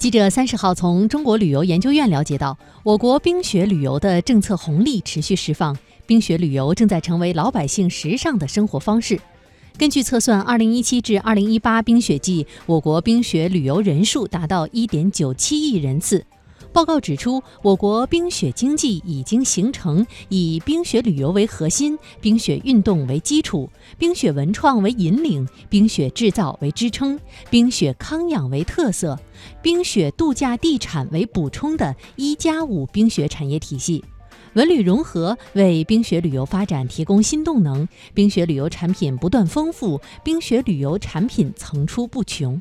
记者三十号从中国旅游研究院了解到，我国冰雪旅游的政策红利持续释放，冰雪旅游正在成为老百姓时尚的生活方式。根据测算，二零一七至二零一八冰雪季，我国冰雪旅游人数达到一点九七亿人次。报告指出，我国冰雪经济已经形成以冰雪旅游为核心、冰雪运动为基础、冰雪文创为引领、冰雪制造为支撑、冰雪康养为特色、冰雪度假地产为补充的一加五冰雪产业体系。文旅融合为冰雪旅游发展提供新动能，冰雪旅游产品不断丰富，冰雪旅游产品层出不穷。